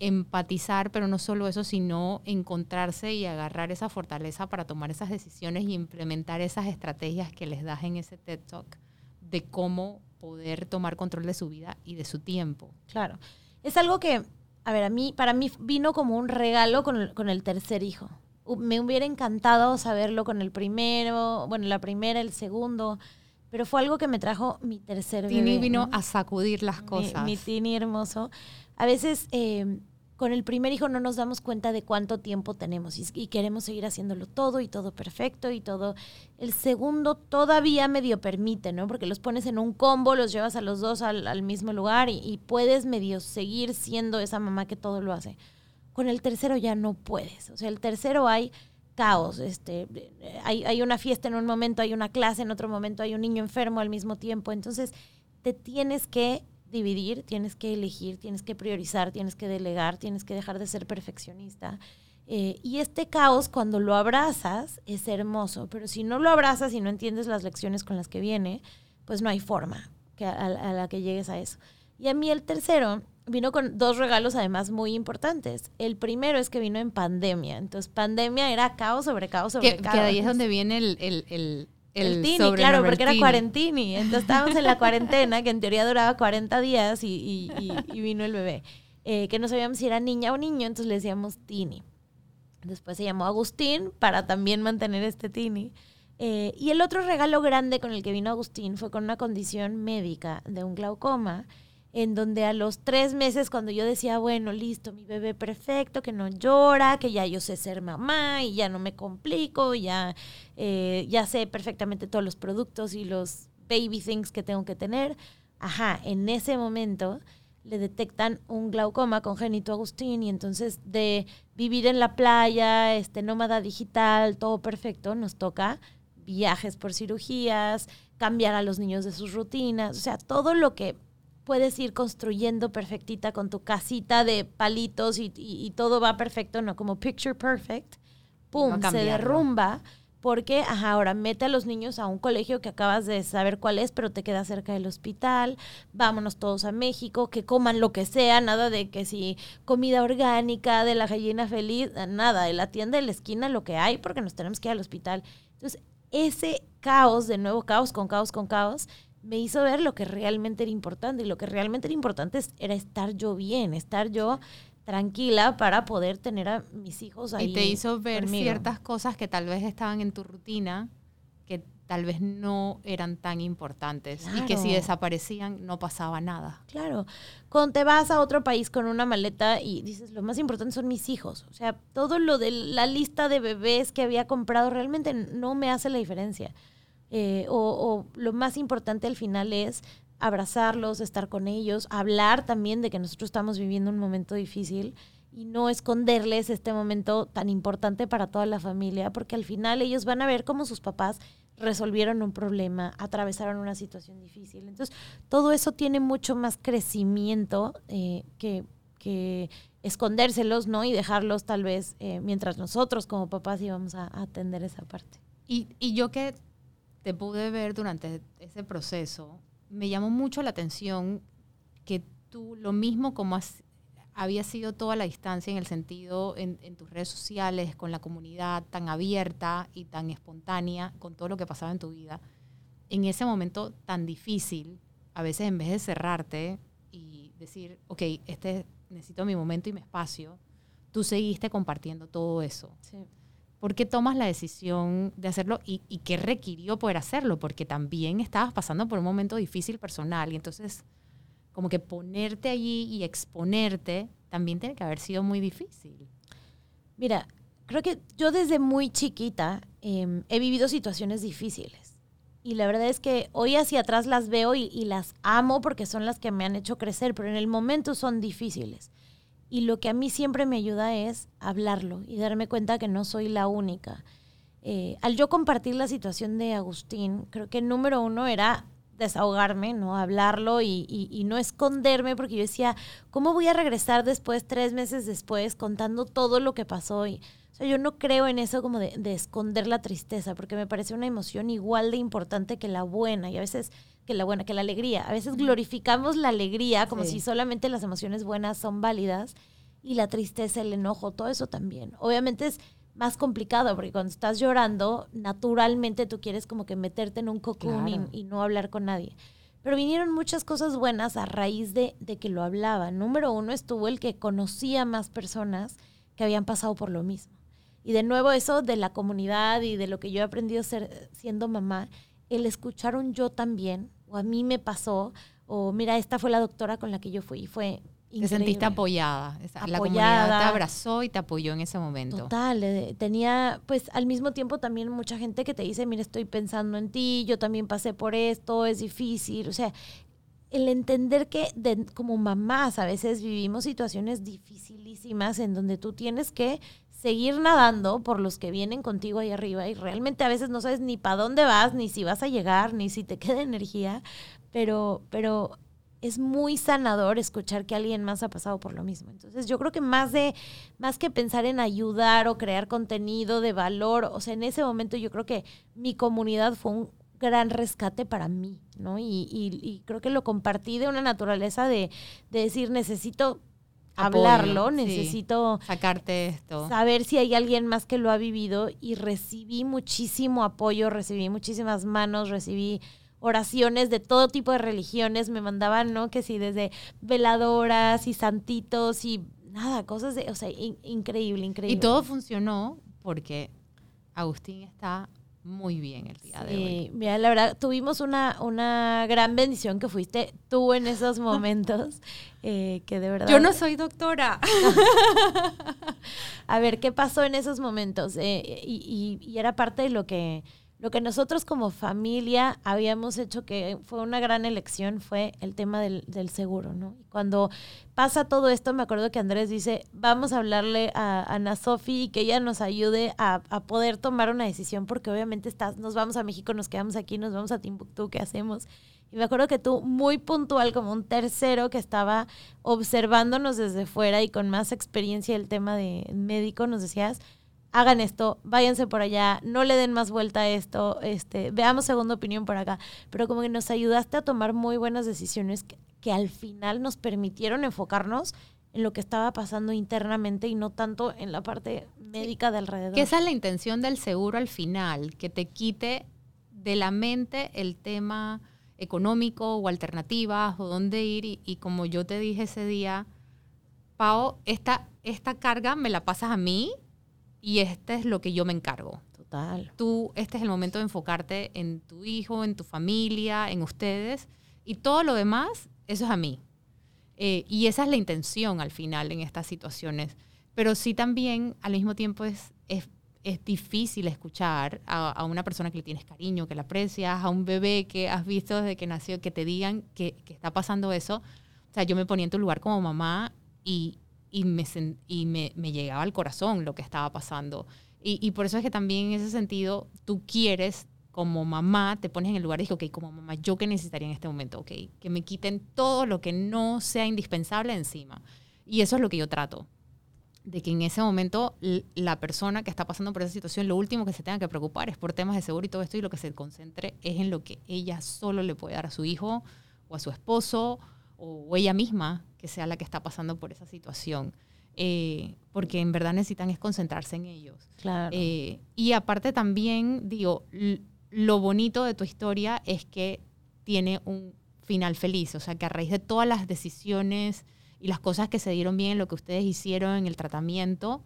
empatizar, pero no solo eso, sino encontrarse y agarrar esa fortaleza para tomar esas decisiones y implementar esas estrategias que les das en ese TED Talk de cómo poder tomar control de su vida y de su tiempo. Claro. Es algo que, a ver, a mí, para mí vino como un regalo con el, con el tercer hijo. Me hubiera encantado saberlo con el primero, bueno, la primera, el segundo, pero fue algo que me trajo mi tercer bebé. Tini vino a sacudir las cosas. Mi, Tini hermoso. A veces eh, con el primer hijo no nos damos cuenta de cuánto tiempo tenemos y, queremos seguir haciéndolo todo y todo perfecto y todo. El segundo todavía medio permite, ¿no? Porque los pones en un combo, los llevas a los dos al, mismo lugar y, puedes medio seguir siendo esa mamá que todo lo hace. Con el tercero ya no puedes. O sea, el tercero hay caos. Este, hay una fiesta en un momento, hay una clase en otro momento, hay un niño enfermo al mismo tiempo. Entonces, te tienes que dividir, tienes que elegir, tienes que priorizar, tienes que delegar, tienes que dejar de ser perfeccionista. Eh, y este caos, cuando lo abrazas, es hermoso, pero si no lo abrazas y no entiendes las lecciones con las que viene, pues no hay forma que a, la que llegues a eso. Y a mí el tercero vino con dos regalos además muy importantes. El primero es que vino en pandemia. Entonces, pandemia era caos sobre caos sobre caos. Que ahí es donde viene el el, Tini, claro, porque era cuarentini. Entonces estábamos en la cuarentena, que en teoría duraba 40 días y, vino el bebé. Eh, que no sabíamos si era niña o niño, entonces le decíamos Tini. Después se llamó Agustín para también mantener este Tini. Eh, y el otro regalo grande con el que vino Agustín fue con una condición médica de un glaucoma en donde a los tres meses cuando yo decía, bueno, listo, mi bebé perfecto, que no llora, que ya yo sé ser mamá y ya no me complico, ya, eh, ya sé perfectamente todos los productos y los baby things que tengo que tener. Ajá, en ese momento le detectan un glaucoma congénito Agustín y entonces de vivir en la playa, este nómada digital, todo perfecto, nos toca viajes por cirugías, cambiar a los niños de sus rutinas, o sea, todo lo que puedes ir construyendo perfectita con tu casita de palitos y, todo va perfecto, no como picture perfect, pum, se derrumba porque, ajá, ahora mete a los niños a un colegio que acabas de saber cuál es, pero te queda cerca del hospital, vámonos todos a México, que coman lo que sea, nada de que si comida orgánica, de la gallina feliz, nada, de la tienda de la esquina, lo que hay, porque nos tenemos que ir al hospital. Entonces, ese caos, de nuevo caos con caos con caos, me hizo ver lo que realmente era importante. Y lo que realmente era importante era estar yo bien, estar yo tranquila para poder tener a mis hijos ahí. Y te hizo ver ciertas cosas que tal vez estaban en tu rutina, que tal vez no eran tan importantes y que si desaparecían no pasaba nada. Claro. Cuando te vas a otro país con una maleta y dices, lo más importante son mis hijos. O sea, todo lo de la lista de bebés que había comprado realmente no me hace la diferencia. Eh, o, lo más importante al final es abrazarlos, estar con ellos, hablar también de que nosotros estamos viviendo un momento difícil y no esconderles este momento tan importante para toda la familia, porque al final ellos van a ver cómo sus papás resolvieron un problema, atravesaron una situación difícil. Entonces, todo eso tiene mucho más crecimiento eh, que, que, escondérselos, ¿no? Y dejarlos tal vez eh, mientras nosotros como papás íbamos a, atender esa parte. Y, y yo que te pude ver durante ese proceso, me llamó mucho la atención que tú, lo mismo como había sido toda la distancia en el sentido en, tus redes sociales, con la comunidad tan abierta y tan espontánea, con todo lo que pasaba en tu vida, en ese momento tan difícil, a veces en vez de cerrarte y decir, ok, este necesito mi momento y mi espacio, tú seguiste compartiendo todo eso. Sí. ¿Por qué tomas la decisión de hacerlo y, qué requirió poder hacerlo? Porque también estabas pasando por un momento difícil personal y entonces como que ponerte allí y exponerte también tiene que haber sido muy difícil. Mira, creo que yo desde muy chiquita em, he vivido situaciones difíciles. Y la verdad es que hoy hacia atrás las veo y, las amo porque son las que me han hecho crecer, pero en el momento son difíciles. Y lo que a mí siempre me ayuda es hablarlo y darme cuenta que no soy la única. Eh, al yo compartir la situación de Agustín, creo que número uno era desahogarme, ¿no? Hablarlo y, no esconderme, porque yo decía, ¿cómo voy a regresar después, tres meses después, contando todo lo que pasó? Y, yo no creo en eso como de esconder la tristeza, porque me parece una emoción igual de importante que la buena. Y a veces que la buena, que la alegría. A veces glorificamos la alegría como si solamente las emociones buenas son válidas y la tristeza, el enojo, todo eso también. Obviamente es más complicado porque cuando estás llorando, naturalmente tú quieres como que meterte en un cocoon y, no hablar con nadie. Pero vinieron muchas cosas buenas a raíz de, de que lo hablaba. Número uno estuvo el que conocía más personas que habían pasado por lo mismo. Y de nuevo eso de la comunidad y de lo que yo he aprendido ser, siendo mamá, el escuchar un yo también o a mí me pasó, o mira, esta fue la doctora con la que yo fui, y fue Increíble. Te sentiste apoyada. La comunidad te abrazó y te apoyó en ese momento. Total. Eh, tenía, pues, al mismo tiempo también mucha gente que te dice, mira, estoy pensando en ti, yo también pasé por esto, es difícil. O sea, el entender que como mamás a veces vivimos situaciones dificilísimas en donde tú tienes que seguir nadando por los que vienen contigo ahí arriba y realmente a veces no sabes ni para dónde vas, ni si vas a llegar, ni si te queda energía, pero, pero es muy sanador escuchar que alguien más ha pasado por lo mismo. Entonces, yo creo que más de más que pensar en ayudar o crear contenido de valor, o sea, en ese momento yo creo que mi comunidad fue un gran rescate para mí, ¿no? Y, y, creo que lo compartí de una naturaleza de, de decir, necesito hablarlo, necesito sacarte esto. Saber si hay alguien más que lo ha vivido y recibí muchísimo apoyo, recibí muchísimas manos, recibí oraciones de todo tipo de religiones, me mandaban, ¿no? Que sí, desde veladoras y santitos y nada, cosas de, o sea, increíble, increíble. Y todo funcionó porque Agustín está muy bien el día de hoy. Mira, la verdad, tuvimos una, una gran bendición que fuiste tú en esos momentos, eh, que de verdad... Yo no soy doctora. A ver, ¿qué pasó en esos momentos? Eh, y, y, era parte de lo que lo que nosotros como familia habíamos hecho que fue una gran elección fue el tema del, seguro, ¿no? Cuando pasa todo esto, me acuerdo que Andrés dice, vamos a hablarle a, Ana Sofi y que ella nos ayude a, poder tomar una decisión, porque obviamente estás, nos vamos a México, nos quedamos aquí, nos vamos a Timbuktu, ¿qué hacemos? Y me acuerdo que tú, muy puntual, como un tercero que estaba observándonos desde fuera y con más experiencia del tema de médico, nos decías, hagan esto, váyanse por allá, no le den más vuelta a esto, este, veamos segunda opinión por acá. Pero como que nos ayudaste a tomar muy buenas decisiones que, al final nos permitieron enfocarnos en lo que estaba pasando internamente y no tanto en la parte médica de alrededor. Que esa es la intención del seguro al final, que te quite de la mente el tema económico o alternativas o dónde ir. Y, como yo te dije ese día, Pau, esta, esta carga me la pasas a mí y este es lo que yo me encargo. Total. Tú, este es el momento de enfocarte en tu hijo, en tu familia, en ustedes. Y todo lo demás, eso es a mí. Eh, y esa es la intención al final en estas situaciones. Pero sí también al mismo tiempo es, es, es difícil escuchar a, a, una persona que le tienes cariño, que la aprecias, a un bebé que has visto desde que nació, que te digan que, que está pasando eso. O sea, yo me ponía en tu lugar como mamá y, y, me, y me, me, llegaba al corazón lo que estaba pasando. Y, y, por eso es que también en ese sentido tú quieres como mamá te pones en el lugar y dices, ok, como mamá, ¿yo qué necesitaría en este momento? Ok, que me quiten todo lo que no sea indispensable encima. Y eso es lo que yo trato. De que en ese momento la persona que está pasando por esa situación, lo último que se tenga que preocupar es por temas de seguro y todo esto, y lo que se concentre es en lo que ella solo le puede dar a su hijo o a su esposo o, ella misma, que sea la que está pasando por esa situación. Eh, porque en verdad necesitan es concentrarse en ellos. Claro. Eh, y aparte también, digo, lo bonito de tu historia es que tiene un final feliz, o sea, que a raíz de todas las decisiones y las cosas que se dieron bien en lo que ustedes hicieron en el tratamiento,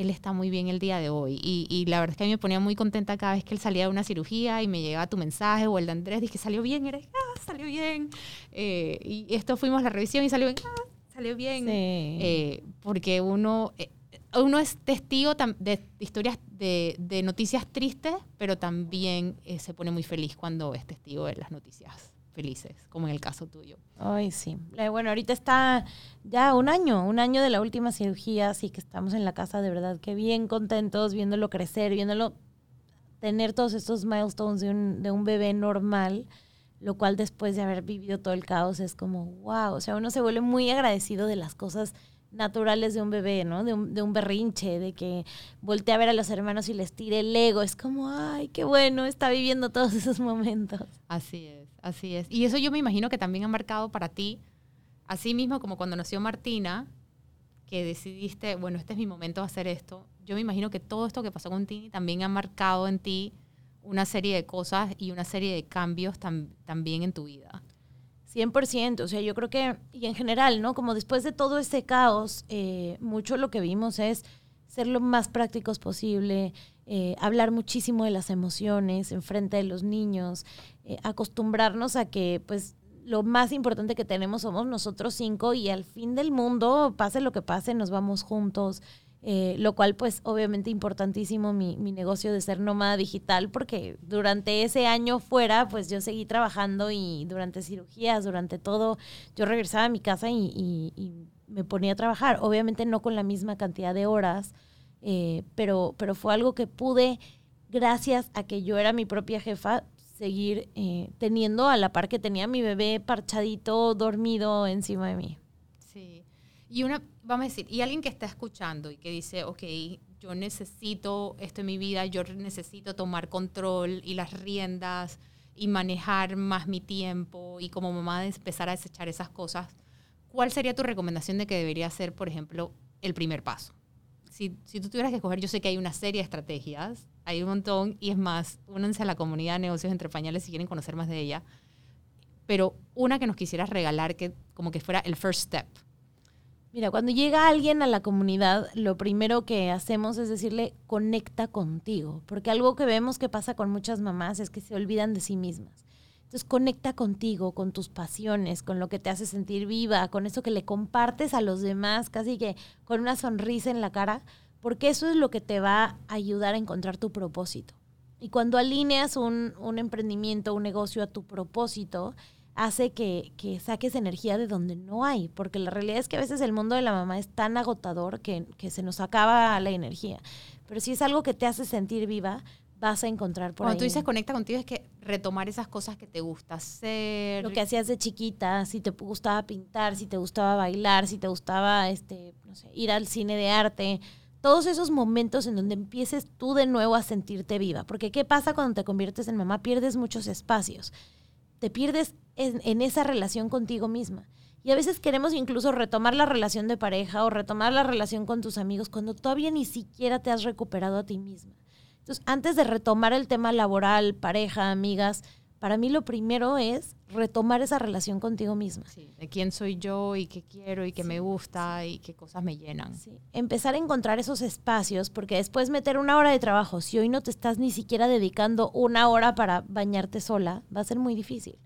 él está muy bien el día de hoy. Y, la verdad es que a mí me ponía muy contenta cada vez que él salía de una cirugía y me llegaba tu mensaje o el de Andrés, dije, salió bien, eres, ah, salió bien. Eh, y esto fuimos a la revisión y salió bien, ah, salió bien. Eh, porque uno, eh, uno es testigo de historias de, noticias tristes, pero también se pone muy feliz cuando es testigo de las noticias felices, como en el caso tuyo. Ay, sí. Eh, bueno, ahorita está ya un año, un año de la última cirugía, así que estamos en la casa de verdad que bien contentos, viéndolo crecer, viéndolo tener todos estos milestones de un, de un bebé normal, lo cual después de haber vivido todo el caos es como, wow, o sea, uno se vuelve muy agradecido de las cosas naturales de un bebé, ¿no? De un, de un berrinche, de que voltea a ver a los hermanos y les tire el ego. Es como, ay, qué bueno, está viviendo todos esos momentos. Así es, así es. Y eso yo me imagino que también ha marcado para ti, así mismo como cuando nació Martina, que decidiste, bueno, este es mi momento de hacer esto. Yo me imagino que todo esto que pasó con Tini también ha marcado en ti una serie de cosas y una serie de cambios también en tu vida. 100%, o sea, yo creo que, y en general, ¿no? Como después de todo este caos, eh, mucho lo que vimos es ser lo más prácticos posible, eh, hablar muchísimo de las emociones en frente de los niños, eh, acostumbrarnos a que, pues, lo más importante que tenemos somos nosotros cinco y al fin del mundo, pase lo que pase, nos vamos juntos. Eh, lo cual pues obviamente importantísimo mi, mi, negocio de ser nómada digital porque durante ese año fuera pues yo seguí trabajando y durante cirugías, durante todo, yo regresaba a mi casa y, y, me ponía a trabajar, obviamente no con la misma cantidad de horas, eh, pero, pero fue algo que pude, gracias a que yo era mi propia jefa, seguir eh, teniendo a la par que tenía mi bebé parchadito, dormido encima de mí. Sí. Y una, vamos a decir, y alguien que está escuchando y que dice, ok, yo necesito esto en mi vida, yo necesito tomar control y las riendas y manejar más mi tiempo y como mamá empezar a desechar esas cosas, ¿cuál sería tu recomendación de que debería ser, por ejemplo, el primer paso? Si, si tú tuvieras que escoger, yo sé que hay una serie de estrategias, hay un montón, y es más, únanse a la comunidad de negocios entre pañales si quieren conocer más de ella, pero una que nos quisieras regalar que como que fuera el first step Mira, cuando llega alguien a la comunidad, lo primero que hacemos es decirle, conecta contigo, porque algo que vemos que pasa con muchas mamás es que se olvidan de sí mismas. Entonces, conecta contigo, con tus pasiones, con lo que te hace sentir viva, con eso que le compartes a los demás, casi que con una sonrisa en la cara, porque eso es lo que te va a ayudar a encontrar tu propósito. Y cuando alineas un, un emprendimiento, un negocio a tu propósito, hace que, saques energía de donde no hay, porque la realidad es que a veces el mundo de la mamá es tan agotador que, se nos acaba la energía. Pero si es algo que te hace sentir viva, vas a encontrar por Cuando tú dices conecta contigo es que retomar esas cosas que te gusta hacer. Lo que hacías de chiquita, si te gustaba pintar, si te gustaba bailar, si te gustaba este, no sé, ir al cine de arte, todos esos momentos en donde empieces tú de nuevo a sentirte viva. Porque ¿qué pasa cuando te conviertes en mamá? Pierdes muchos espacios. Te pierdes en, en esa relación contigo misma. Y a veces queremos incluso retomar la relación de pareja o retomar la relación con tus amigos cuando todavía ni siquiera te has recuperado a ti misma. Entonces, antes de retomar el tema laboral, pareja, amigas, para mí lo primero es retomar esa relación contigo misma. Sí, de quién soy yo y qué quiero y qué me gusta y qué cosas me llenan. Sí. Empezar a encontrar esos espacios, porque después meter una hora de trabajo, si hoy no te estás ni siquiera dedicando una hora para bañarte sola, va a ser muy difícil.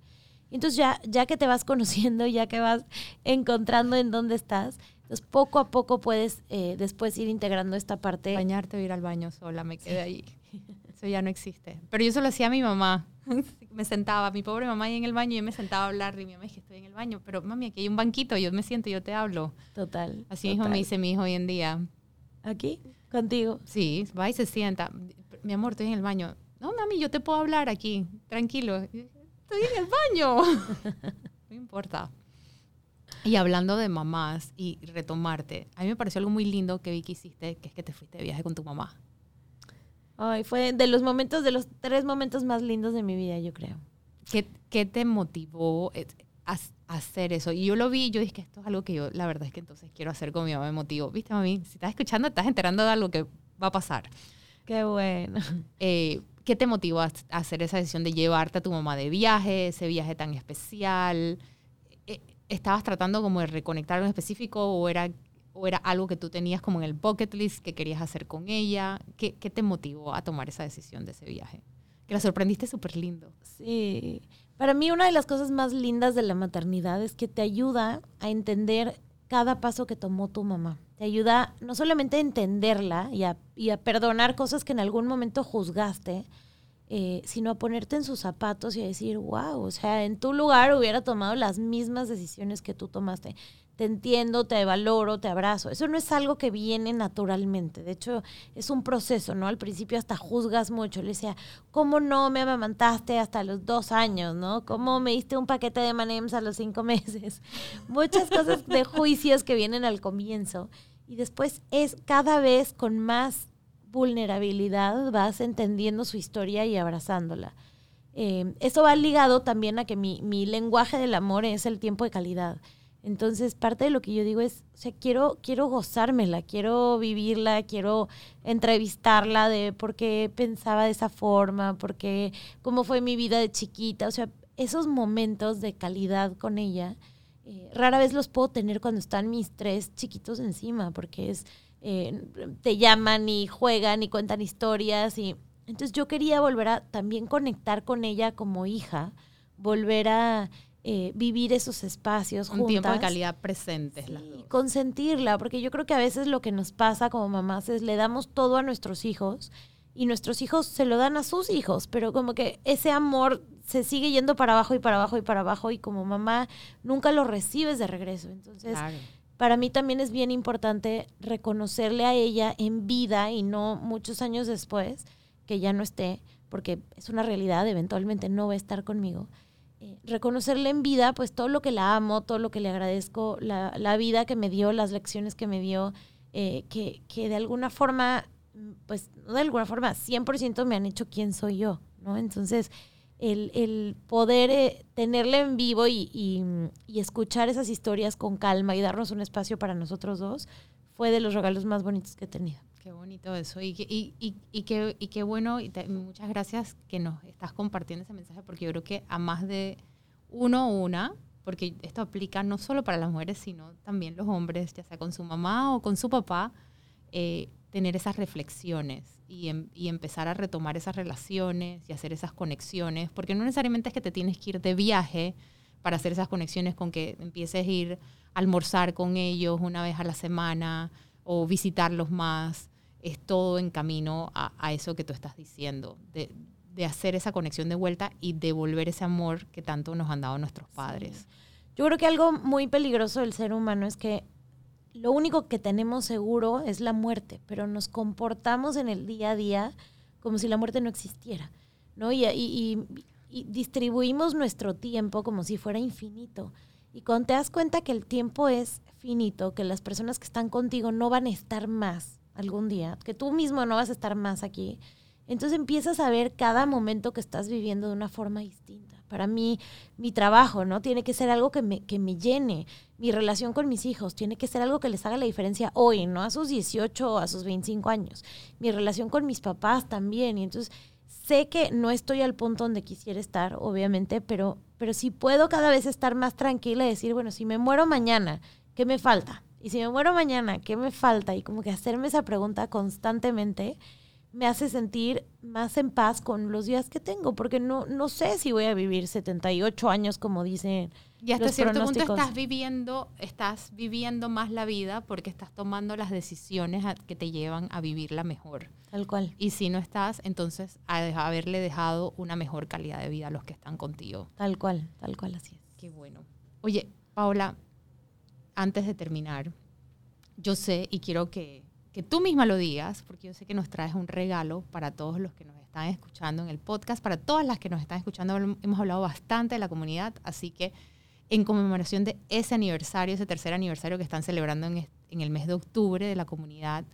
Entonces ya, ya que te vas conociendo, ya que vas encontrando en dónde estás, entonces poco a poco puedes eh, después ir integrando esta parte. Bañarte o ir al baño sola, me quedé ahí. Eso ya no existe. Pero yo solo hacía a mi mamá. me sentaba, mi pobre mamá ahí en el baño, y yo me sentaba a hablar, y mi mamá que estoy en el baño, pero mami, aquí hay un banquito, yo me siento, yo te hablo. Total. Así mismo me dice mi hijo hoy en día. ¿Aquí? ¿Contigo? Sí, va y se sienta. Mi amor, estoy en el baño. No, mami, yo te puedo hablar aquí, tranquilo. Estoy en el baño. no importa. Y hablando de mamás y retomarte, a mí me pareció algo muy lindo que vi que hiciste, que es que te fuiste de viaje con tu mamá. Ay, fue de los momentos, de los tres momentos más lindos de mi vida, yo creo. ¿Qué, qué te motivó a, hacer eso? Y yo lo vi, yo dije esto es algo que yo, la verdad es que entonces quiero hacer con mi mamá, me motivó. ¿Viste, mami? Si estás escuchando, estás enterando de algo que va a pasar. Qué bueno. Eh, ¿Qué te motivó a, hacer esa decisión de llevarte a tu mamá de viaje, ese viaje tan especial? ¿Estabas tratando como de reconectar algo específico o era o era algo que tú tenías como en el bucket list que querías hacer con ella? ¿Qué, qué te motivó a tomar esa decisión de ese viaje? Que la sorprendiste súper lindo. Sí. Para mí una de las cosas más lindas de la maternidad es que te ayuda a entender cada paso que tomó tu mamá. Te ayuda no solamente a entenderla y a, y a perdonar cosas que en algún momento juzgaste, eh, sino a ponerte en sus zapatos y a decir, wow, o sea, en tu lugar hubiera tomado las mismas decisiones que tú tomaste te entiendo, te valoro, te abrazo. Eso no es algo que viene naturalmente. De hecho, es un proceso, ¿no? Al principio hasta juzgas mucho. Le decía, ¿cómo no me amamantaste hasta los dos años, ¿no? ¿Cómo me diste un paquete de manems a los cinco meses? Muchas cosas de juicios que vienen al comienzo. Y después es cada vez con más vulnerabilidad vas entendiendo su historia y abrazándola. Eh, eso va ligado también a que mi, mi lenguaje del amor es el tiempo de calidad. Entonces, parte de lo que yo digo es, o sea, quiero, quiero gozármela, quiero vivirla, quiero entrevistarla de por qué pensaba de esa forma, por qué, cómo fue mi vida de chiquita. O sea, esos momentos de calidad con ella, eh, rara vez los puedo tener cuando están mis tres chiquitos encima, porque es, eh, te llaman y juegan y cuentan historias. y Entonces yo quería volver a también conectar con ella como hija, volver a eh, vivir esos espacios Un tiempo de calidad presentes. Sí, consentirla, porque yo creo que a veces lo que nos pasa como mamás es le damos todo a nuestros hijos y nuestros hijos se lo dan a sus hijos, pero como que ese amor se sigue yendo para abajo y para abajo y para abajo y como mamá nunca lo recibes de regreso. Entonces, para mí también es bien importante reconocerle a ella en vida y no muchos años después, que ya no esté, porque es una realidad, eventualmente no va a estar conmigo eh, reconocerle en vida, pues todo lo que la amo, todo lo que le agradezco, la, la vida que me dio, las lecciones que me dio, eh, que, que, de alguna forma, pues no de alguna forma, 100% me han hecho quién soy yo, ¿no? Entonces, el, el poder eh, tenerle en vivo y, y, y, escuchar esas historias con calma y darnos un espacio para nosotros dos fue de los regalos más bonitos que he tenido. Qué bonito eso. Y, y, y, qué, qué bueno, y muchas gracias que nos estás compartiendo ese mensaje, porque yo creo que a más de uno o una, porque esto aplica no solo para las mujeres, sino también los hombres, ya sea con su mamá o con su papá, eh, tener esas reflexiones y, em, y, empezar a retomar esas relaciones y hacer esas conexiones, porque no necesariamente es que te tienes que ir de viaje para hacer esas conexiones con que empieces a ir a almorzar con ellos una vez a la semana o visitarlos más es todo en camino a, eso que tú estás diciendo, de, hacer esa conexión de vuelta y devolver ese amor que tanto nos han dado nuestros padres. Yo creo que algo muy peligroso del ser humano es que lo único que tenemos seguro es la muerte, pero nos comportamos en el día a día como si la muerte no existiera, ¿no? Y, y, distribuimos nuestro tiempo como si fuera infinito. Y cuando te das cuenta que el tiempo es finito, que las personas que están contigo no van a estar más, algún día, que tú mismo no vas a estar más aquí, entonces empiezas a ver cada momento que estás viviendo de una forma distinta. Para mí, mi trabajo, ¿no? Tiene que ser algo que me, que me llene. Mi relación con mis hijos tiene que ser algo que les haga la diferencia hoy, no a sus 18 o a sus 25 años. Mi relación con mis papás también. Y entonces sé que no estoy al punto donde quisiera estar, obviamente, pero, pero sí puedo cada vez estar más tranquila y decir, bueno, si me muero mañana, ¿qué me falta? Y si me muero mañana, ¿qué me falta? Y como que hacerme esa pregunta constantemente me hace sentir más en paz con los días que tengo, porque no, no sé si voy a vivir 78 años como dicen. Y hasta cierto punto estás viviendo, estás viviendo más la vida porque estás tomando las decisiones que te llevan a vivirla mejor. Tal cual. Y si no estás, entonces a haberle dejado una mejor calidad de vida a los que están contigo. Tal cual, tal cual, así es. Qué bueno. Oye, Paola, antes de terminar, yo sé y quiero que que tú misma lo digas, porque yo sé que nos traes un regalo para todos los que nos están escuchando en el podcast, para todas las que nos están escuchando. Hemos hablado bastante de la comunidad, así que en conmemoración de ese aniversario, ese tercer aniversario que están celebrando en, el mes de octubre de la comunidad,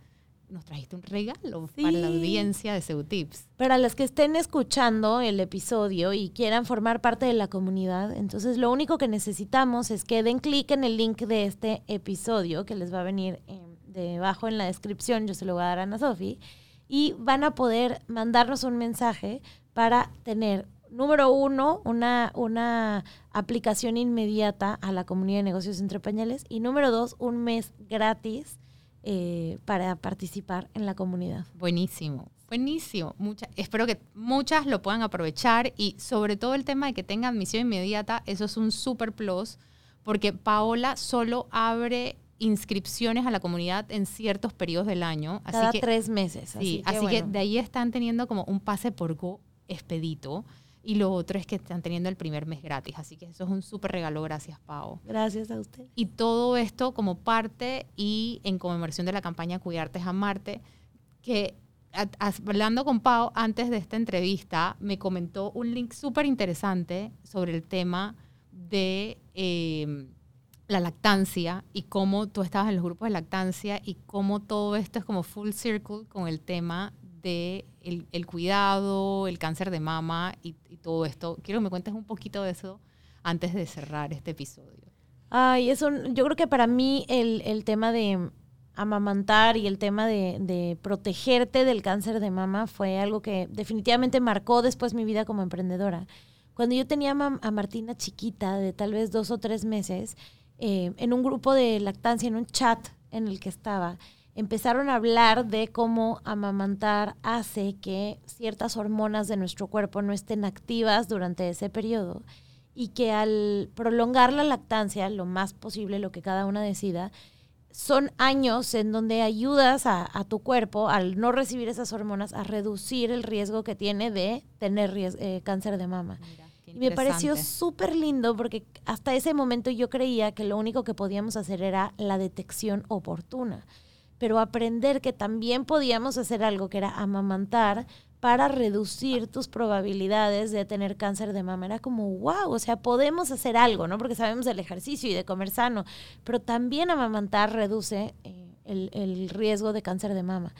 nos trajiste un regalo para la audiencia de Seutips. Para los que estén escuchando el episodio y quieran formar parte de la comunidad, entonces lo único que necesitamos es que den clic en el link de este episodio que les va a venir en debajo en la descripción, yo se lo voy a dar a Ana Sofi, y van a poder mandarnos un mensaje para tener, número uno, una, una aplicación inmediata a la comunidad de negocios entre pañales, y número dos, un mes gratis eh, para participar en la comunidad. Buenísimo. Buenísimo. Mucha, espero que muchas lo puedan aprovechar y sobre todo el tema de que tengan admisión inmediata, eso es un super plus porque Paola solo abre inscripciones a la comunidad en ciertos periodos del año. Así Cada tres meses. Sí, así, que, de ahí están teniendo como un pase por Go expedito. Y lo otro es que están teniendo el primer mes gratis. Así que eso es un súper regalo. Gracias, Pau. Gracias a usted. Y todo esto como parte y en conmemoración de la campaña Cuidarte es Amarte, que hablando con Pau antes de esta entrevista, me comentó un link súper interesante sobre el tema de... Eh, la lactancia y cómo tú estabas en los grupos de lactancia y cómo todo esto es como full circle con el tema de el, cuidado, el cáncer de mama y, todo esto. Quiero que me cuentes un poquito de eso antes de cerrar este episodio. Ay, eso, yo creo que para mí el, el tema de amamantar y el tema de, de, protegerte del cáncer de mama fue algo que definitivamente marcó después mi vida como emprendedora. Cuando yo tenía a Martina chiquita, de tal vez dos o tres meses, eh, en un grupo de lactancia, en un chat en el que estaba, empezaron a hablar de cómo amamantar hace que ciertas hormonas de nuestro cuerpo no estén activas durante ese periodo y que al prolongar la lactancia, lo más posible, lo que cada una decida, son años en donde ayudas a, tu cuerpo, al no recibir esas hormonas, a reducir el riesgo que tiene de tener eh, cáncer de mama. Y me pareció súper lindo porque hasta ese momento yo creía que lo único que podíamos hacer era la detección oportuna. Pero aprender que también podíamos hacer algo que era amamantar para reducir tus probabilidades de tener cáncer de mama. Era como, wow, o sea, podemos hacer algo, ¿no? Porque sabemos del ejercicio y de comer sano, pero también amamantar reduce eh, el, el riesgo de cáncer de mama.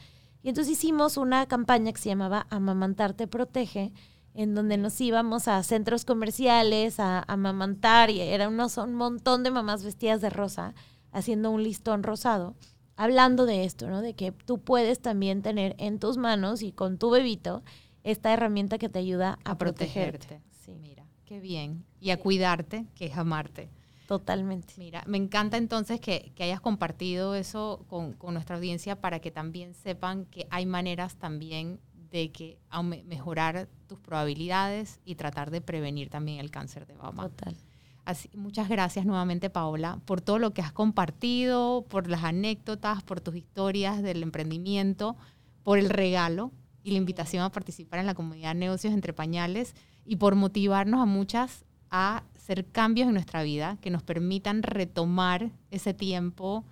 Y entonces hicimos una campaña que se llamaba Amamantar te protege, en donde nos íbamos a centros comerciales a, amamantar y era unos, un montón de mamás vestidas de rosa haciendo un listón rosado, hablando de esto, ¿no? De que tú puedes también tener en tus manos y con tu bebito esta herramienta que te ayuda a, protegerte. Sí. Mira, qué bien. Y a cuidarte, que es amarte. Totalmente. Mira, me encanta entonces que, que hayas compartido eso con, con, nuestra audiencia para que también sepan que hay maneras también de que mejorar tus probabilidades y tratar de prevenir también el cáncer de mama. Total. Así, muchas gracias nuevamente, Paola, por todo lo que has compartido, por las anécdotas, por tus historias del emprendimiento, por el regalo y la invitación a participar en la comunidad Negocios entre Pañales y por motivarnos a muchas a hacer cambios en nuestra vida que nos permitan retomar ese tiempo,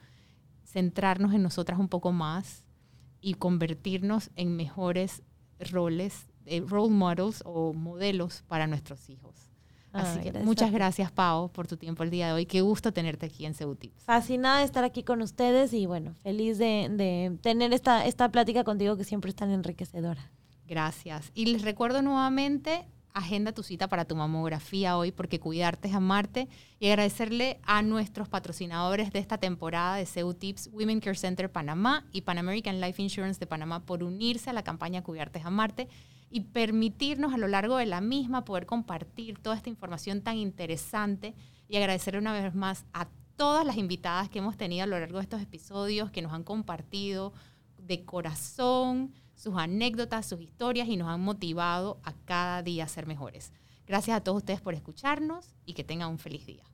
centrarnos en nosotras un poco más y convertirnos en mejores roles, eh, role models o modelos para nuestros hijos. Así que muchas gracias, Pau, por tu tiempo el día de hoy. Qué gusto tenerte aquí en Ceutips. Fascinada de estar aquí con ustedes y bueno, feliz de, tener esta, esta plática contigo que siempre es tan enriquecedora. Gracias. Y les recuerdo nuevamente, agenda tu cita para tu mamografía hoy porque cuidarte es amarte y agradecerle a nuestros patrocinadores de esta temporada de Ceutips, Women Care Center Panamá y Pan American Life Insurance de Panamá por unirse a la campaña Cuidarte es amarte y permitirnos a lo largo de la misma poder compartir toda esta información tan interesante y agradecerle una vez más a todas las invitadas que hemos tenido a lo largo de estos episodios que nos han compartido de corazón sus anécdotas, sus historias y nos han motivado a cada día a ser mejores. Gracias a todos ustedes por escucharnos y que tengan un feliz día.